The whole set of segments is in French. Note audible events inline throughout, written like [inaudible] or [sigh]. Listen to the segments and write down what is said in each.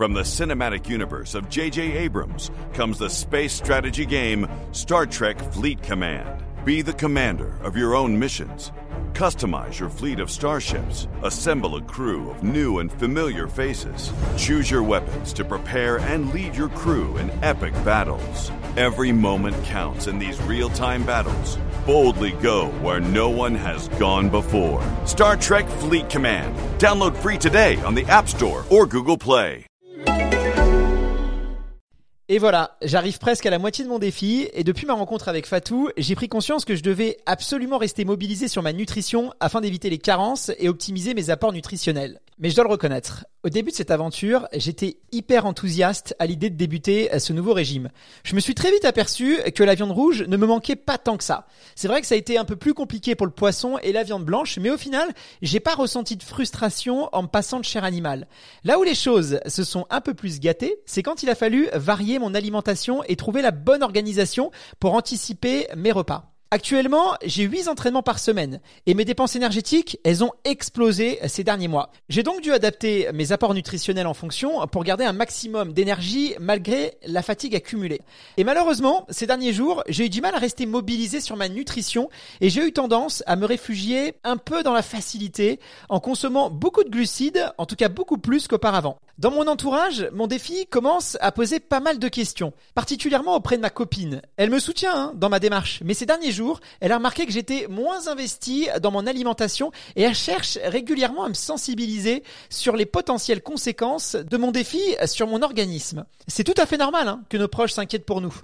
From the cinematic universe of J.J. Abrams comes the space strategy game Star Trek Fleet Command. Be the commander of your own missions. Customize your fleet of starships. Assemble a crew of new and familiar faces. Choose your weapons to prepare and lead your crew in epic battles. Every moment counts in these real time battles. Boldly go where no one has gone before. Star Trek Fleet Command. Download free today on the App Store or Google Play. Et voilà, j'arrive presque à la moitié de mon défi et depuis ma rencontre avec Fatou, j'ai pris conscience que je devais absolument rester mobilisé sur ma nutrition afin d'éviter les carences et optimiser mes apports nutritionnels. Mais je dois le reconnaître, au début de cette aventure, j'étais hyper enthousiaste à l'idée de débuter ce nouveau régime. Je me suis très vite aperçu que la viande rouge ne me manquait pas tant que ça. C'est vrai que ça a été un peu plus compliqué pour le poisson et la viande blanche, mais au final, j'ai pas ressenti de frustration en me passant de chair animale. Là où les choses se sont un peu plus gâtées, c'est quand il a fallu varier mon alimentation et trouver la bonne organisation pour anticiper mes repas. Actuellement, j'ai 8 entraînements par semaine et mes dépenses énergétiques, elles ont explosé ces derniers mois. J'ai donc dû adapter mes apports nutritionnels en fonction pour garder un maximum d'énergie malgré la fatigue accumulée. Et malheureusement, ces derniers jours, j'ai eu du mal à rester mobilisé sur ma nutrition et j'ai eu tendance à me réfugier un peu dans la facilité en consommant beaucoup de glucides, en tout cas beaucoup plus qu'auparavant. Dans mon entourage, mon défi commence à poser pas mal de questions, particulièrement auprès de ma copine. Elle me soutient hein, dans ma démarche, mais ces derniers jours, elle a remarqué que j'étais moins investi dans mon alimentation et elle cherche régulièrement à me sensibiliser sur les potentielles conséquences de mon défi sur mon organisme. C'est tout à fait normal hein, que nos proches s'inquiètent pour nous.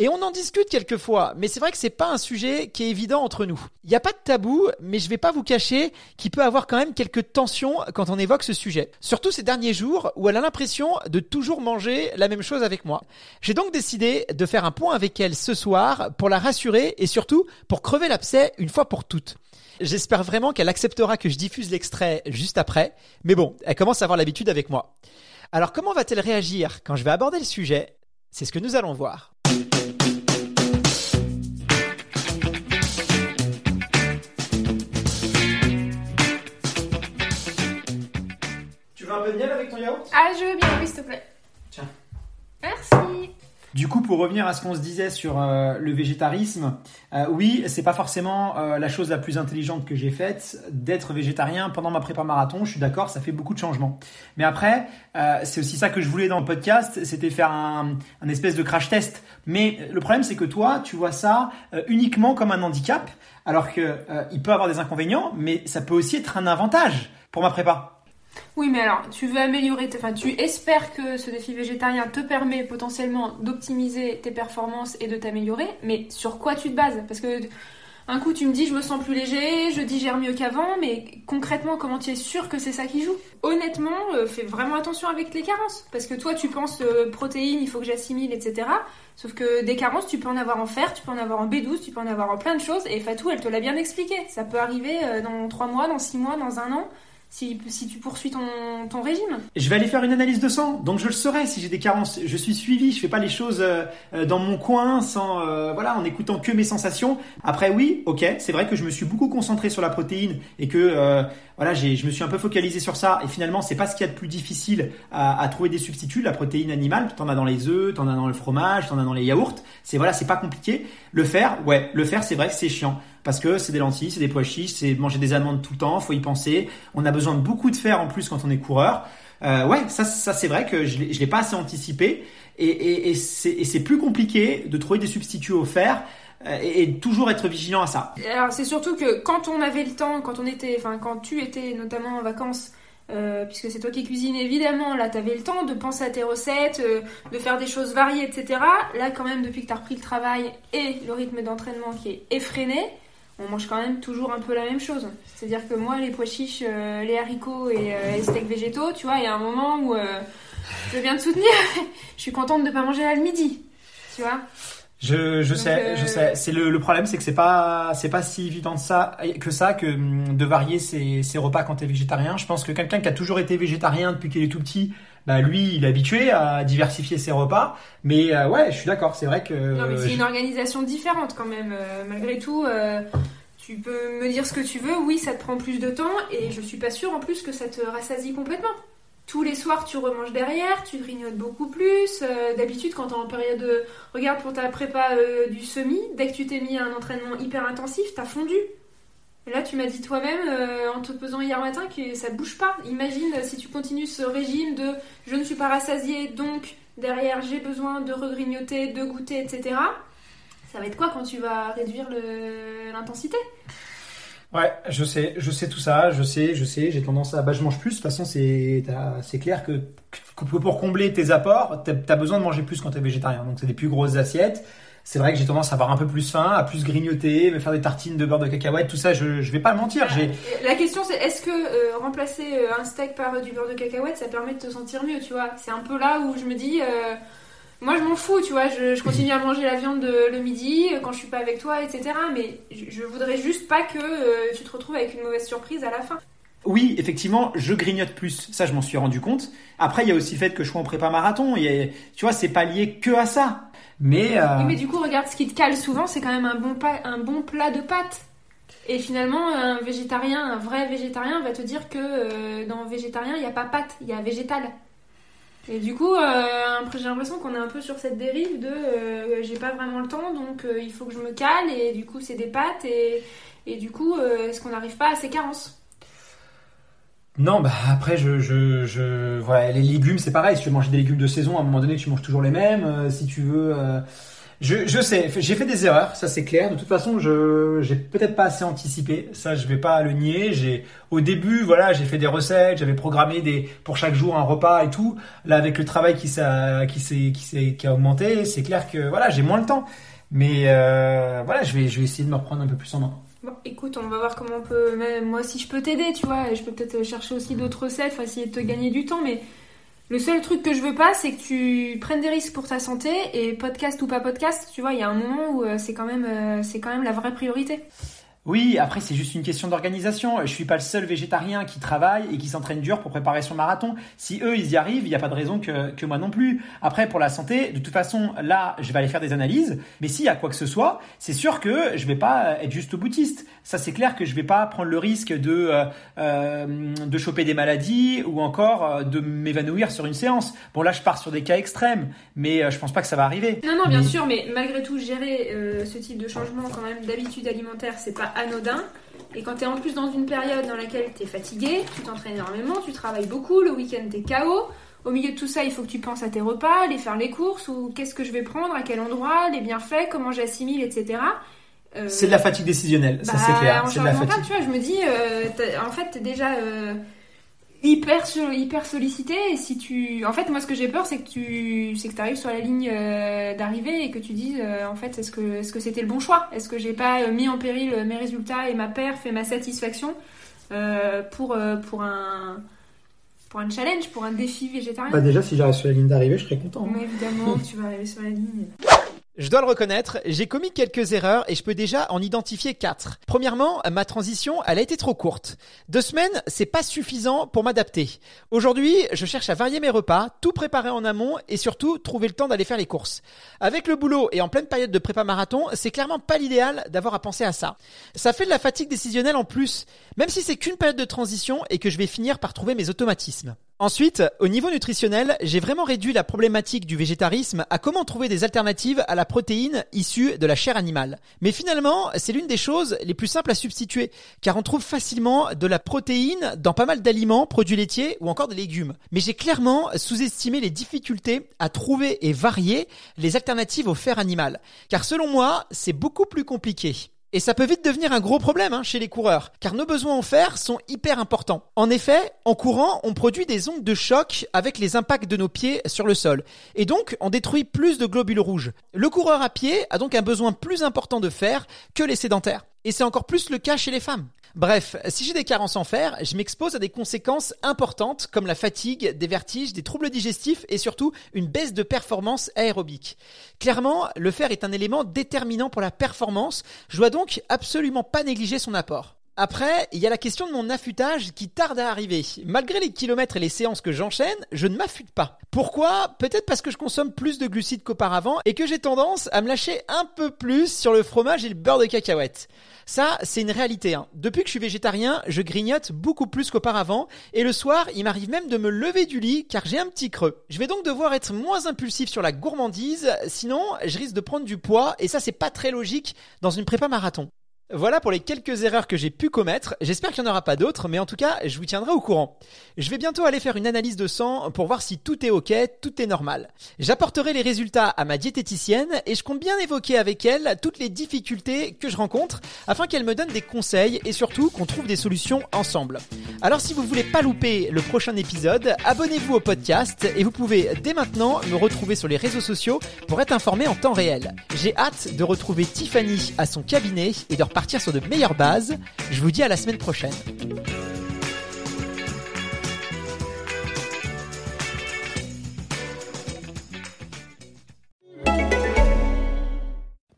Et on en discute quelquefois, mais c'est vrai que c'est pas un sujet qui est évident entre nous. Il n'y a pas de tabou, mais je vais pas vous cacher qu'il peut avoir quand même quelques tensions quand on évoque ce sujet. Surtout ces derniers jours où elle a l'impression de toujours manger la même chose avec moi. J'ai donc décidé de faire un point avec elle ce soir pour la rassurer et surtout pour crever l'abcès une fois pour toutes. J'espère vraiment qu'elle acceptera que je diffuse l'extrait juste après, mais bon, elle commence à avoir l'habitude avec moi. Alors comment va-t-elle réagir quand je vais aborder le sujet? C'est ce que nous allons voir. Ah, je veux bien, oui, s'il te plaît. Tiens. Merci. Du coup, pour revenir à ce qu'on se disait sur euh, le végétarisme, euh, oui, c'est pas forcément euh, la chose la plus intelligente que j'ai faite d'être végétarien pendant ma prépa marathon. Je suis d'accord, ça fait beaucoup de changements. Mais après, c'est aussi ça que je voulais dans le podcast, c'était faire un, un, espèce de crash test. Mais le problème, c'est que toi, tu vois ça uniquement comme un handicap, alors que il peut avoir des inconvénients, mais ça peut aussi être un avantage pour ma prépa. Oui, mais alors, tu veux améliorer, enfin, tu espères que ce défi végétarien te permet potentiellement d'optimiser tes performances et de t'améliorer, mais sur quoi tu te bases? Parce que un coup, tu me dis je me sens plus léger, je digère mieux qu'avant, mais concrètement, comment tu es sûr que c'est ça qui joue? Honnêtement, euh, fais vraiment attention avec les carences, parce que toi, tu penses euh, protéines, il faut que j'assimile, etc. Sauf que des carences, tu peux en avoir en fer, tu peux en avoir en B12, tu peux en avoir en plein de choses, et Fatou, elle te l'a bien expliqué. Ça peut arriver euh, dans 3 mois, dans 6 mois, dans un an si, tu poursuis ton, régime. Je vais aller faire une analyse de sang, donc je le saurai si j'ai des carences. Je suis suivi, je fais pas les choses euh, euh, dans mon coin sans euh, voilà en écoutant que mes sensations. Après oui, ok, c'est vrai que je me suis beaucoup concentré sur la protéine et que voilà, j'ai, je me suis un peu focalisé sur ça et finalement c'est pas ce qu'il y a de plus difficile à, trouver des substituts. La protéine animale, t'en as dans les œufs, t'en as dans le fromage, t'en as dans les yaourts. C'est voilà, c'est pas compliqué. Le faire, ouais, le faire c'est vrai c'est chiant parce que c'est des lentilles, c'est des pois chiches, c'est manger des amandes tout le temps, faut y penser. On a besoin de beaucoup de fer en plus quand on est coureur. Euh, ouais, ça, ça c'est vrai que je ne l'ai pas assez anticipé et, c'est plus compliqué de trouver des substituts au fer euh, et, et, toujours être vigilant à ça. Alors c'est surtout que quand on avait le temps, quand on était, enfin quand tu étais notamment en vacances, euh, puisque c'est toi qui cuisines évidemment, là tu avais le temps de penser à tes recettes, de faire des choses variées, etc. Là quand même depuis que tu as repris le travail et le rythme d'entraînement qui est effréné, on mange quand même toujours un peu la même chose. C'est-à-dire que moi, les pois chiches, euh, les haricots et euh, les steaks végétaux, tu vois, il y a un moment où euh, je viens de soutenir. [laughs] je suis contente de ne pas manger à le midi, tu vois. Je, je sais, je sais. C'est le, le problème, c'est que c'est pas c'est pas si évident de ça que ça que hum, de varier ses, ses repas quand t'es végétarien. Je pense que quelqu'un qui a toujours été végétarien depuis qu'il est tout petit, bah lui, il est habitué à diversifier ses repas. Mais ouais, je suis d'accord. C'est vrai que. Non, mais c'est une organisation différente quand même. malgré tout, tu peux me dire ce que tu veux, oui, ça te prend plus de temps, et je suis pas sûre en plus que ça te rassasie complètement. tous les soirs tu remanges derrière, tu grignotes beaucoup plus. Euh, d'habitude, quand t'es en période de. Regarde pour ta prépa euh, du semi, dès que tu t'es mis à un entraînement hyper intensif, t'as fondu. Là, tu m'as dit toi-même, euh, en te pesant hier matin, que ça bouge pas. Imagine si tu continues ce régime de je ne suis pas rassasié, donc derrière j'ai besoin de regrignoter, de goûter, etc. Ça va être quoi quand tu vas réduire l'intensité? Ouais, je sais, je sais tout ça, je sais, je sais, j'ai tendance à, bah, je mange plus. De toute façon, c'est, c'est clair que, pour combler tes apports, t'as as besoin de manger plus quand t'es végétarien. Donc c'est des plus grosses assiettes. C'est vrai que j'ai tendance à avoir un peu plus faim, à plus grignoter, me faire des tartines de beurre de cacahuète, tout ça. Je, je vais pas mentir. J'ai. La question c'est est-ce que euh, remplacer euh, un steak par du beurre de cacahuète, ça permet de te sentir mieux, tu vois? C'est un peu là où je me dis. Euh, moi, je m'en fous, tu vois. Je, continue à manger la viande le midi quand je suis pas avec toi, etc. Mais je, voudrais juste pas que euh, tu te retrouves avec une mauvaise surprise à la fin. Oui, effectivement, je grignote plus. Ça, je m'en suis rendu compte. Après, il y a aussi le fait que je sois en prépa marathon. Et, tu vois, c'est pas lié que à ça. Mais, euh, mais du coup, regarde, ce qui te cale souvent, c'est quand même un bon, un bon plat de pâtes. Et finalement, un végétarien, un vrai végétarien, va te dire que dans végétarien, il n'y a pas pâte, il y a végétal. Et du coup, euh, j'ai l'impression qu'on est un peu sur cette dérive de euh, j'ai pas vraiment le temps, donc euh, il faut que je me cale, et du coup, c'est des pâtes, et, et du coup, est-ce qu'on n'arrive pas à ces carences? Non, bah après, je, je, je, voilà, les légumes, c'est pareil. Si tu veux manger des légumes de saison, à un moment donné, tu manges toujours les mêmes. si tu veux, je, je sais, j'ai fait des erreurs, ça c'est clair. De toute façon, je j'ai peut-être pas assez anticipé. Ça, je vais pas le nier. J'ai au début, voilà, j'ai fait des recettes, j'avais programmé des pour chaque jour un repas et tout. Là, avec le travail qui s'est qui s'est qui s'est qui a augmenté, c'est clair que voilà, j'ai moins le temps. Mais euh, voilà, je vais je vais essayer de me reprendre un peu plus en main. Bon, écoute, on va voir comment on peut. Même moi, si je peux t'aider, tu vois, je peux peut-être chercher aussi d'autres recettes, essayer de te gagner du temps, mais le seul truc que je veux pas, c'est que tu prennes des risques pour ta santé et podcast ou pas podcast, tu vois, il y a un moment où euh, c'est quand même, euh, c'est quand même la vraie priorité. Oui, après c'est juste une question d'organisation. Je suis pas le seul végétarien qui travaille et qui s'entraîne dur pour préparer son marathon. Si eux ils y arrivent, il n'y a pas de raison que, que moi non plus. Après pour la santé, de toute façon là je vais aller faire des analyses. Mais s'il y a quoi que ce soit, c'est sûr que je vais pas être juste au boutiste. Ça c'est clair que je vais pas prendre le risque de euh, euh de choper des maladies ou encore euh, de m'évanouir sur une séance. Bon là je pars sur des cas extrêmes, mais je pense pas que ça va arriver. Non non bien sûr, mais malgré tout gérer ce type de changement quand même d'habitude alimentaire, c'est pas anodin. Et quand tu es en plus dans une période dans laquelle tu es fatigué, tu t'entraînes énormément, tu travailles beaucoup, le week-end tu es KO. Au milieu de tout ça, il faut que tu penses à tes repas, aller faire les courses, ou qu'est-ce que je vais prendre, à quel endroit, les bienfaits, comment j'assimile, etc. Euh, c'est de la fatigue décisionnelle, ça c'est bah, clair. c'est de la fatigue. tu vois, je me dis, euh, en fait, déjà, euh, hyper hyper sollicité et si tu en fait moi ce que j'ai peur c'est que tu c'est que tu arrives sur la ligne euh, d'arrivée et que tu dises euh, en fait est-ce que est-ce que c'était le bon choix? Est-ce que j'ai pas euh, mis en péril mes résultats et ma perf et ma satisfaction pour pour un pour un challenge pour un défi végétarien? Bah déjà si j'arrive sur la ligne d'arrivée je serais content mais évidemment tu vas arriver sur la ligne je dois le reconnaître, j'ai commis quelques erreurs et je peux déjà en identifier quatre. Premièrement, ma transition, elle a été trop courte. Deux semaines, c'est pas suffisant pour m'adapter. Aujourd'hui, je cherche à varier mes repas, tout préparer en amont et surtout trouver le temps d'aller faire les courses. Avec le boulot et en pleine période de prépa marathon, c'est clairement pas l'idéal d'avoir à penser à ça. Ça fait de la fatigue décisionnelle en plus, même si c'est qu'une période de transition et que je vais finir par trouver mes automatismes. Ensuite, au niveau nutritionnel, j'ai vraiment réduit la problématique du végétarisme à comment trouver des alternatives à la protéine issue de la chair animale. Mais finalement, c'est l'une des choses les plus simples à substituer, car on trouve facilement de la protéine dans pas mal d'aliments, produits laitiers ou encore des légumes. Mais j'ai clairement sous-estimé les difficultés à trouver et varier les alternatives au fer animal, car selon moi, c'est beaucoup plus compliqué. Et ça peut vite devenir un gros problème hein, chez les coureurs, car nos besoins en fer sont hyper importants. En effet, en courant, on produit des ondes de choc avec les impacts de nos pieds sur le sol, et donc on détruit plus de globules rouges. Le coureur à pied a donc un besoin plus important de fer que les sédentaires. Et c'est encore plus le cas chez les femmes. Bref, si j'ai des carences en fer, je m'expose à des conséquences importantes comme la fatigue, des vertiges, des troubles digestifs et surtout une baisse de performance aérobique. Clairement, le fer est un élément déterminant pour la performance, je dois donc absolument pas négliger son apport. Après, il y a la question de mon affûtage qui tarde à arriver. Malgré les kilomètres et les séances que j'enchaîne, je ne m'affûte pas. Pourquoi? Peut-être parce que je consomme plus de glucides qu'auparavant et que j'ai tendance à me lâcher un peu plus sur le fromage et le beurre de cacahuète. Ça, c'est une réalité. Hein. Depuis que je suis végétarien, je grignote beaucoup plus qu'auparavant et le soir, il m'arrive même de me lever du lit car j'ai un petit creux. Je vais donc devoir être moins impulsif sur la gourmandise, sinon je risque de prendre du poids et ça c'est pas très logique dans une prépa marathon. Voilà pour les quelques erreurs que j'ai pu commettre. J'espère qu'il n'y en aura pas d'autres, mais en tout cas, je vous tiendrai au courant. Je vais bientôt aller faire une analyse de sang pour voir si tout est ok, tout est normal. J'apporterai les résultats à ma diététicienne et je compte bien évoquer avec elle toutes les difficultés que je rencontre afin qu'elle me donne des conseils et surtout qu'on trouve des solutions ensemble. Alors si vous voulez pas louper le prochain épisode, abonnez-vous au podcast et vous pouvez dès maintenant me retrouver sur les réseaux sociaux pour être informé en temps réel. J'ai hâte de retrouver Tiffany à son cabinet et de repartir sur de meilleures bases. Je vous dis à la semaine prochaine.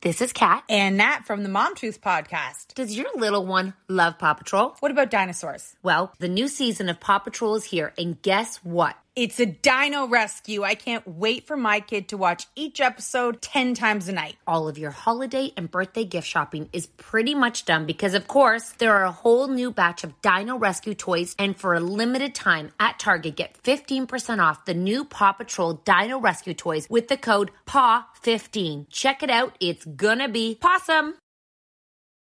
This is Kat. And Nat from the Mom Truth podcast. Does your little one love Paw Patrol? What about dinosaurs? Well, the new season of Paw Patrol is here, and guess what? It's a dino rescue. I can't wait for my kid to watch each episode 10 times a night. All of your holiday and birthday gift shopping is pretty much done because, of course, there are a whole new batch of dino rescue toys. And for a limited time at Target, get 15% off the new Paw Patrol dino rescue toys with the code PAW15. Check it out. It's gonna be awesome.